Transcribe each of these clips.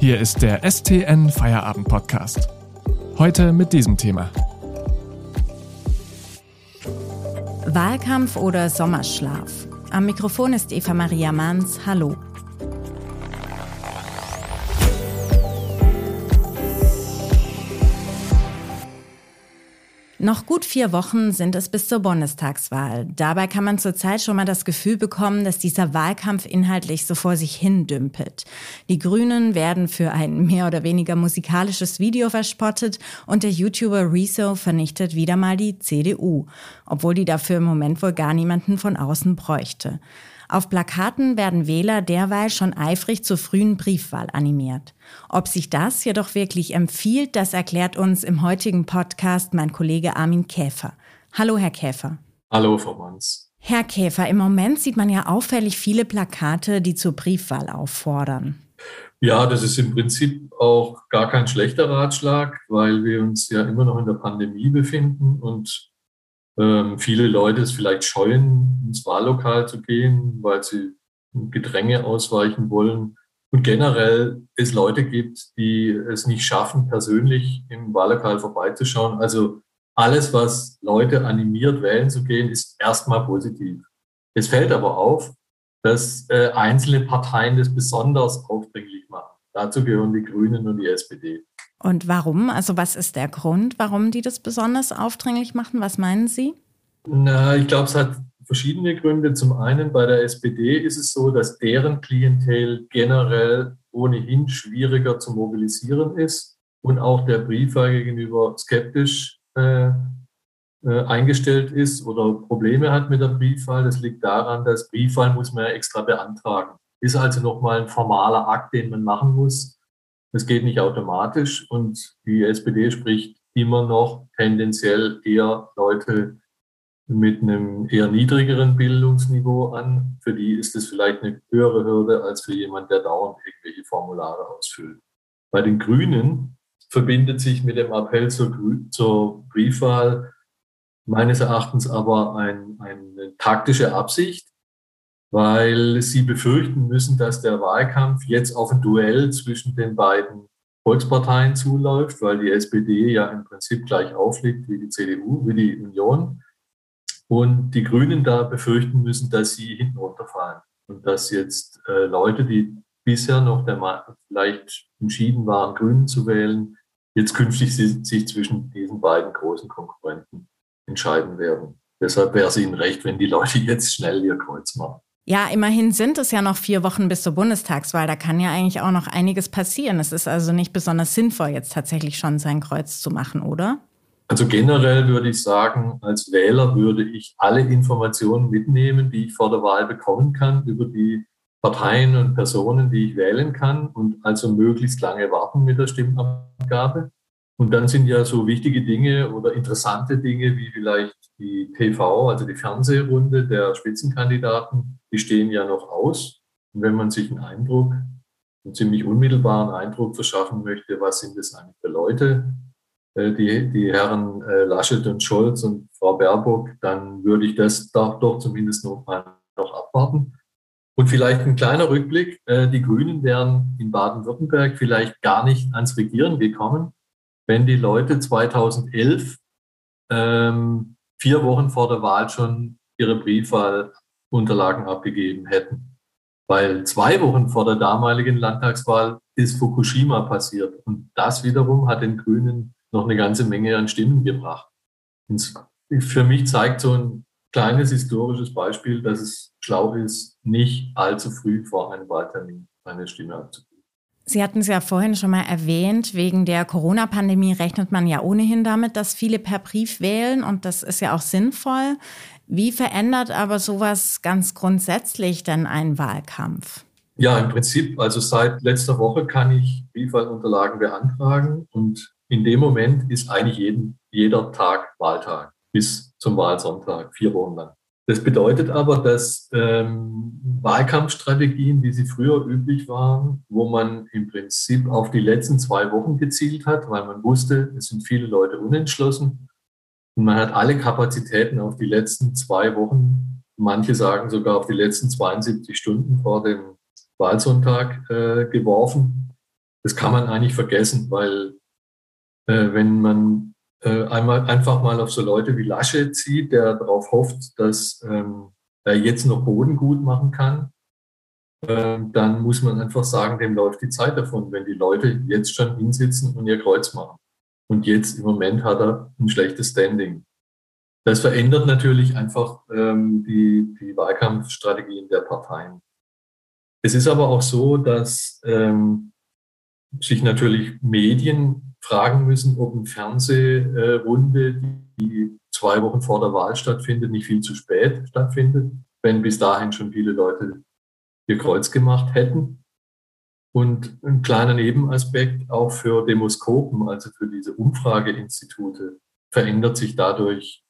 Hier ist der STN Feierabend Podcast. Heute mit diesem Thema. Wahlkampf oder Sommerschlaf? Am Mikrofon ist Eva Maria Manns. Hallo. Noch gut vier Wochen sind es bis zur Bundestagswahl. Dabei kann man zurzeit schon mal das Gefühl bekommen, dass dieser Wahlkampf inhaltlich so vor sich hin dümpelt. Die Grünen werden für ein mehr oder weniger musikalisches Video verspottet und der YouTuber Rezo vernichtet wieder mal die CDU, obwohl die dafür im Moment wohl gar niemanden von außen bräuchte. Auf Plakaten werden Wähler derweil schon eifrig zur frühen Briefwahl animiert. Ob sich das jedoch wirklich empfiehlt, das erklärt uns im heutigen Podcast mein Kollege Armin Käfer. Hallo, Herr Käfer. Hallo, Frau Manns. Herr Käfer, im Moment sieht man ja auffällig viele Plakate, die zur Briefwahl auffordern. Ja, das ist im Prinzip auch gar kein schlechter Ratschlag, weil wir uns ja immer noch in der Pandemie befinden und ähm, viele Leute es vielleicht scheuen, ins Wahllokal zu gehen, weil sie Gedränge ausweichen wollen. Und generell es Leute gibt, die es nicht schaffen, persönlich im Wahllokal vorbeizuschauen. Also alles, was Leute animiert, wählen zu gehen, ist erstmal positiv. Es fällt aber auf, dass äh, einzelne Parteien das besonders aufdringlich machen. Dazu gehören die Grünen und die SPD. Und warum? Also was ist der Grund, warum die das besonders aufdringlich machen? Was meinen Sie? Na, ich glaube, es hat verschiedene Gründe. Zum einen bei der SPD ist es so, dass deren Klientel generell ohnehin schwieriger zu mobilisieren ist und auch der Briefwahl gegenüber skeptisch äh, äh, eingestellt ist oder Probleme hat mit der Briefwahl. Das liegt daran, dass Briefwahl muss man ja extra beantragen. Ist also nochmal ein formaler Akt, den man machen muss. Das geht nicht automatisch und die SPD spricht immer noch tendenziell eher Leute mit einem eher niedrigeren Bildungsniveau an. Für die ist es vielleicht eine höhere Hürde als für jemand, der dauernd irgendwelche Formulare ausfüllt. Bei den Grünen verbindet sich mit dem Appell zur, zur Briefwahl meines Erachtens aber ein, eine taktische Absicht, weil sie befürchten müssen, dass der Wahlkampf jetzt auf ein Duell zwischen den beiden Volksparteien zuläuft, weil die SPD ja im Prinzip gleich aufliegt wie die CDU, wie die Union. Und die Grünen da befürchten müssen, dass sie hinten runterfallen und dass jetzt äh, Leute, die bisher noch der vielleicht entschieden waren, Grünen zu wählen, jetzt künftig sich zwischen diesen beiden großen Konkurrenten entscheiden werden. Deshalb wäre es ihnen recht, wenn die Leute jetzt schnell ihr Kreuz machen. Ja, immerhin sind es ja noch vier Wochen bis zur Bundestagswahl. Da kann ja eigentlich auch noch einiges passieren. Es ist also nicht besonders sinnvoll, jetzt tatsächlich schon sein Kreuz zu machen, oder? Also generell würde ich sagen, als Wähler würde ich alle Informationen mitnehmen, die ich vor der Wahl bekommen kann über die Parteien und Personen, die ich wählen kann und also möglichst lange warten mit der Stimmabgabe. Und dann sind ja so wichtige Dinge oder interessante Dinge wie vielleicht die TV, also die Fernsehrunde der Spitzenkandidaten, die stehen ja noch aus. Und wenn man sich einen Eindruck, einen ziemlich unmittelbaren Eindruck verschaffen möchte, was sind das eigentlich für Leute, äh, die, die Herren äh, Laschet und Scholz und Frau Baerbock, dann würde ich das doch, zumindest noch mal noch abwarten. Und vielleicht ein kleiner Rückblick. Äh, die Grünen wären in Baden-Württemberg vielleicht gar nicht ans Regieren gekommen, wenn die Leute 2011 ähm, vier Wochen vor der Wahl schon ihre Briefwahlunterlagen abgegeben hätten. Weil zwei Wochen vor der damaligen Landtagswahl ist Fukushima passiert. Und das wiederum hat den Grünen noch eine ganze Menge an Stimmen gebracht. Und für mich zeigt so ein kleines historisches Beispiel, dass es schlau ist, nicht allzu früh vor einem Wahltermin eine Stimme abzugeben. Sie hatten es ja vorhin schon mal erwähnt, wegen der Corona-Pandemie rechnet man ja ohnehin damit, dass viele per Brief wählen und das ist ja auch sinnvoll. Wie verändert aber sowas ganz grundsätzlich denn einen Wahlkampf? Ja, im Prinzip, also seit letzter Woche kann ich Briefwahlunterlagen beantragen und in dem Moment ist eigentlich jeden, jeder Tag Wahltag bis zum Wahlsonntag, vier Wochen lang. Das bedeutet aber, dass ähm, Wahlkampfstrategien, wie sie früher üblich waren, wo man im Prinzip auf die letzten zwei Wochen gezielt hat, weil man wusste, es sind viele Leute unentschlossen und man hat alle Kapazitäten auf die letzten zwei Wochen, manche sagen sogar auf die letzten 72 Stunden vor dem Wahlsonntag äh, geworfen. das kann man eigentlich vergessen, weil äh, wenn man äh, einmal einfach mal auf so Leute wie Laschet zieht, der darauf hofft, dass ähm, er jetzt noch Boden gut machen kann, äh, dann muss man einfach sagen, dem läuft die Zeit davon, wenn die Leute jetzt schon hinsitzen und ihr Kreuz machen. Und jetzt im Moment hat er ein schlechtes Standing. Das verändert natürlich einfach ähm, die, die Wahlkampfstrategien der Parteien. Es ist aber auch so, dass ähm, sich natürlich Medien fragen müssen, ob eine Fernsehrunde, die zwei Wochen vor der Wahl stattfindet, nicht viel zu spät stattfindet, wenn bis dahin schon viele Leute ihr Kreuz gemacht hätten. Und ein kleiner Nebenaspekt auch für Demoskopen, also für diese Umfrageinstitute, verändert sich dadurch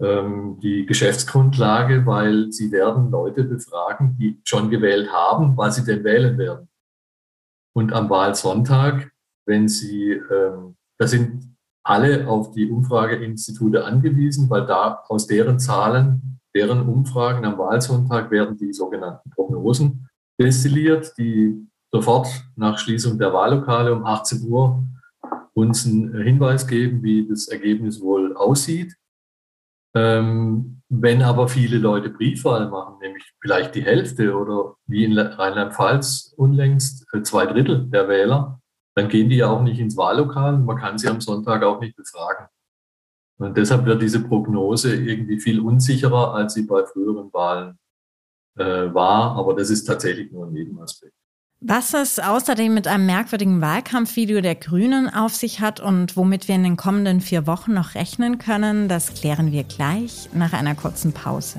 ähm, die Geschäftsgrundlage, weil sie werden Leute befragen, die schon gewählt haben, was sie denn wählen werden. Und am Wahlsonntag, wenn sie, ähm, da sind alle auf die Umfrageinstitute angewiesen, weil da aus deren Zahlen, deren Umfragen am Wahlsonntag werden die sogenannten Prognosen destilliert, die sofort nach Schließung der Wahllokale um 18 Uhr uns einen Hinweis geben, wie das Ergebnis wohl aussieht. Ähm, wenn aber viele Leute Briefwahl machen, nämlich vielleicht die Hälfte oder wie in Rheinland-Pfalz unlängst äh, zwei Drittel der Wähler, dann gehen die ja auch nicht ins Wahllokal. Man kann sie am Sonntag auch nicht befragen. Und deshalb wird diese Prognose irgendwie viel unsicherer, als sie bei früheren Wahlen äh, war. Aber das ist tatsächlich nur ein Nebenaspekt. Was es außerdem mit einem merkwürdigen Wahlkampfvideo der Grünen auf sich hat und womit wir in den kommenden vier Wochen noch rechnen können, das klären wir gleich nach einer kurzen Pause.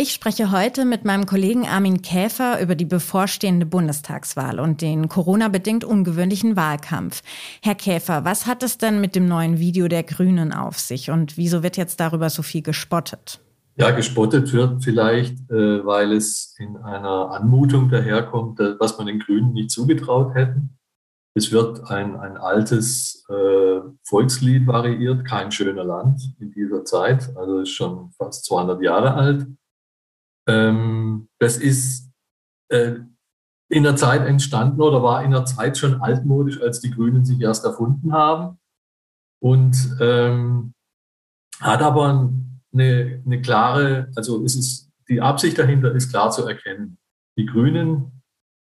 Ich spreche heute mit meinem Kollegen Armin Käfer über die bevorstehende Bundestagswahl und den Corona-bedingt ungewöhnlichen Wahlkampf. Herr Käfer, was hat es denn mit dem neuen Video der Grünen auf sich und wieso wird jetzt darüber so viel gespottet? Ja, gespottet wird vielleicht, äh, weil es in einer Anmutung daherkommt, was man den Grünen nicht zugetraut hätten. Es wird ein, ein altes äh, Volkslied variiert, kein schöner Land in dieser Zeit, also ist schon fast 200 Jahre alt. Ähm, das ist äh, in der Zeit entstanden oder war in der Zeit schon altmodisch, als die Grünen sich erst erfunden haben und ähm, hat aber ein eine, eine klare, also ist es, die Absicht dahinter ist klar zu erkennen. Die Grünen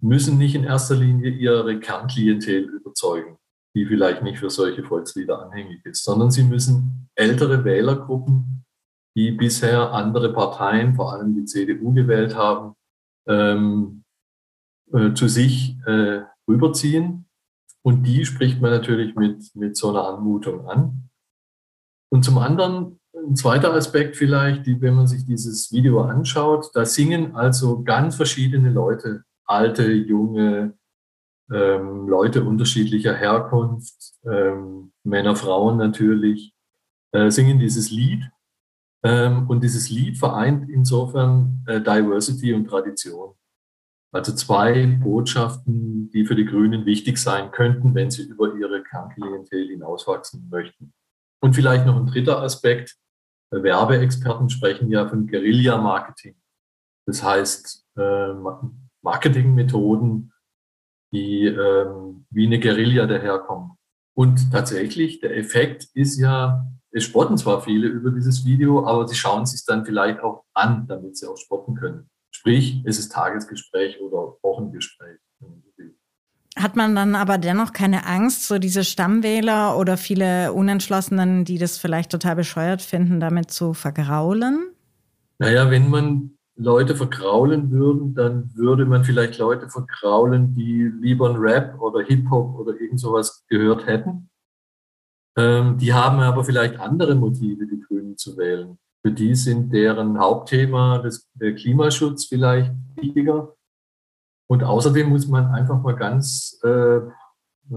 müssen nicht in erster Linie ihre Kernklientel überzeugen, die vielleicht nicht für solche Volkslieder anhängig ist, sondern sie müssen ältere Wählergruppen, die bisher andere Parteien, vor allem die CDU, gewählt haben, ähm, äh, zu sich äh, rüberziehen. Und die spricht man natürlich mit, mit so einer Anmutung an. Und zum anderen ein zweiter Aspekt vielleicht, die, wenn man sich dieses Video anschaut, da singen also ganz verschiedene Leute, alte, junge, ähm, Leute unterschiedlicher Herkunft, ähm, Männer, Frauen natürlich, äh, singen dieses Lied. Ähm, und dieses Lied vereint insofern äh, Diversity und Tradition. Also zwei Botschaften, die für die Grünen wichtig sein könnten, wenn sie über ihre Kernklientel hinauswachsen möchten. Und vielleicht noch ein dritter Aspekt. Werbeexperten sprechen ja von Guerilla-Marketing. Das heißt, äh, Marketingmethoden, die ähm, wie eine Guerilla daherkommen. Und tatsächlich, der Effekt ist ja, es spotten zwar viele über dieses Video, aber sie schauen sich dann vielleicht auch an, damit sie auch spotten können. Sprich, es ist Tagesgespräch oder Wochengespräch. Hat man dann aber dennoch keine Angst, so diese Stammwähler oder viele Unentschlossenen, die das vielleicht total bescheuert finden, damit zu vergraulen? Naja, wenn man Leute vergraulen würde, dann würde man vielleicht Leute vergraulen, die lieber ein Rap oder Hip-Hop oder irgend sowas gehört hätten. Ähm, die haben aber vielleicht andere Motive, die Grünen zu wählen. Für die sind deren Hauptthema das, der Klimaschutz vielleicht wichtiger und außerdem muss man einfach mal ganz, äh,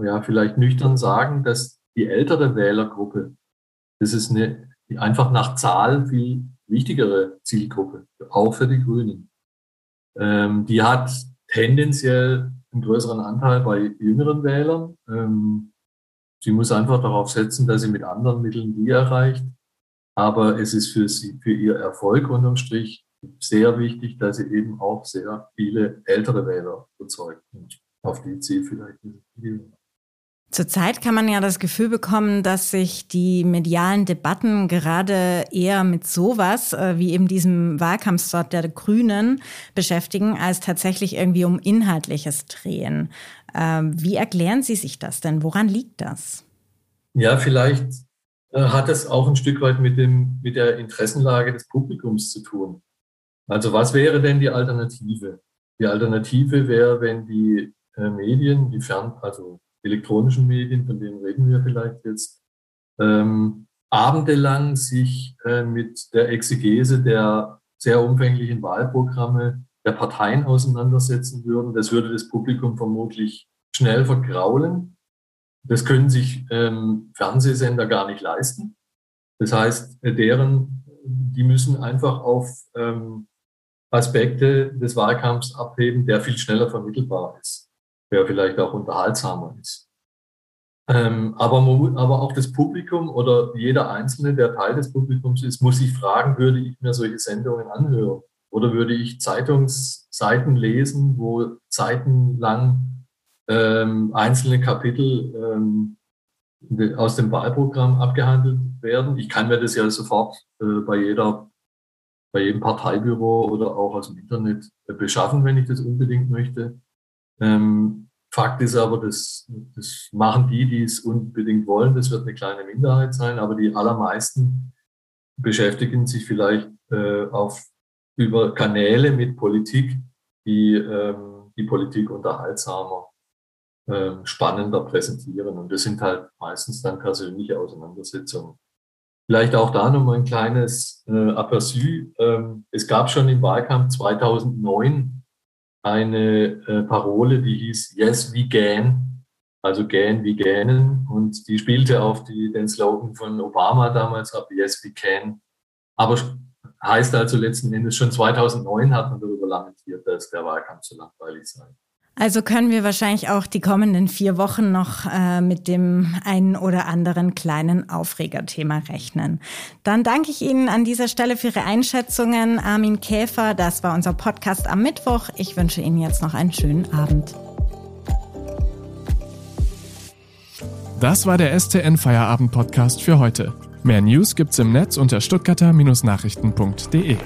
ja, vielleicht nüchtern sagen, dass die ältere Wählergruppe. Das ist eine einfach nach Zahl viel wichtigere Zielgruppe, auch für die Grünen. Ähm, die hat tendenziell einen größeren Anteil bei jüngeren Wählern. Ähm, sie muss einfach darauf setzen, dass sie mit anderen Mitteln die erreicht. Aber es ist für sie, für ihr Erfolg unterm Strich sehr wichtig, dass sie eben auch sehr viele ältere Wähler überzeugt. Und auf die Ziel vielleicht. Zurzeit kann man ja das Gefühl bekommen, dass sich die medialen Debatten gerade eher mit sowas äh, wie eben diesem Wahlkampfsort der Grünen beschäftigen, als tatsächlich irgendwie um Inhaltliches drehen. Ähm, wie erklären Sie sich das denn? Woran liegt das? Ja, vielleicht äh, hat es auch ein Stück weit mit, dem, mit der Interessenlage des Publikums zu tun. Also was wäre denn die Alternative? Die Alternative wäre, wenn die äh, Medien, die fern, also elektronischen Medien, von denen reden wir vielleicht jetzt, ähm, abendelang sich äh, mit der Exegese der sehr umfänglichen Wahlprogramme der Parteien auseinandersetzen würden. Das würde das Publikum vermutlich schnell vergraulen. Das können sich ähm, Fernsehsender gar nicht leisten. Das heißt, äh, deren, die müssen einfach auf ähm, Aspekte des Wahlkampfs abheben, der viel schneller vermittelbar ist der vielleicht auch unterhaltsamer ist. Ähm, aber, aber auch das Publikum oder jeder Einzelne, der Teil des Publikums ist, muss sich fragen, würde ich mir solche Sendungen anhören? Oder würde ich Zeitungsseiten lesen, wo seitenlang ähm, einzelne Kapitel ähm, aus dem Wahlprogramm abgehandelt werden? Ich kann mir das ja sofort äh, bei jeder bei jedem Parteibüro oder auch aus dem Internet äh, beschaffen, wenn ich das unbedingt möchte. Ähm, Fakt ist aber, das, das machen die, die es unbedingt wollen. Das wird eine kleine Minderheit sein, aber die allermeisten beschäftigen sich vielleicht äh, auf, über Kanäle mit Politik, die ähm, die Politik unterhaltsamer, äh, spannender präsentieren. Und das sind halt meistens dann persönliche Auseinandersetzungen. Vielleicht auch da nochmal ein kleines äh, Aperçu. Ähm, es gab schon im Wahlkampf 2009 eine äh, Parole, die hieß Yes, we can, also gähn wie gähnen. Und die spielte auf die, den Slogan von Obama damals ab, Yes, we can. Aber heißt also letzten Endes schon 2009 hat man darüber lamentiert, dass der Wahlkampf so langweilig sei. Also können wir wahrscheinlich auch die kommenden vier Wochen noch äh, mit dem einen oder anderen kleinen Aufregerthema rechnen. Dann danke ich Ihnen an dieser Stelle für Ihre Einschätzungen. Armin Käfer, das war unser Podcast am Mittwoch. Ich wünsche Ihnen jetzt noch einen schönen Abend. Das war der STN Feierabend Podcast für heute. Mehr News gibt's im Netz unter stuttgarter-nachrichten.de.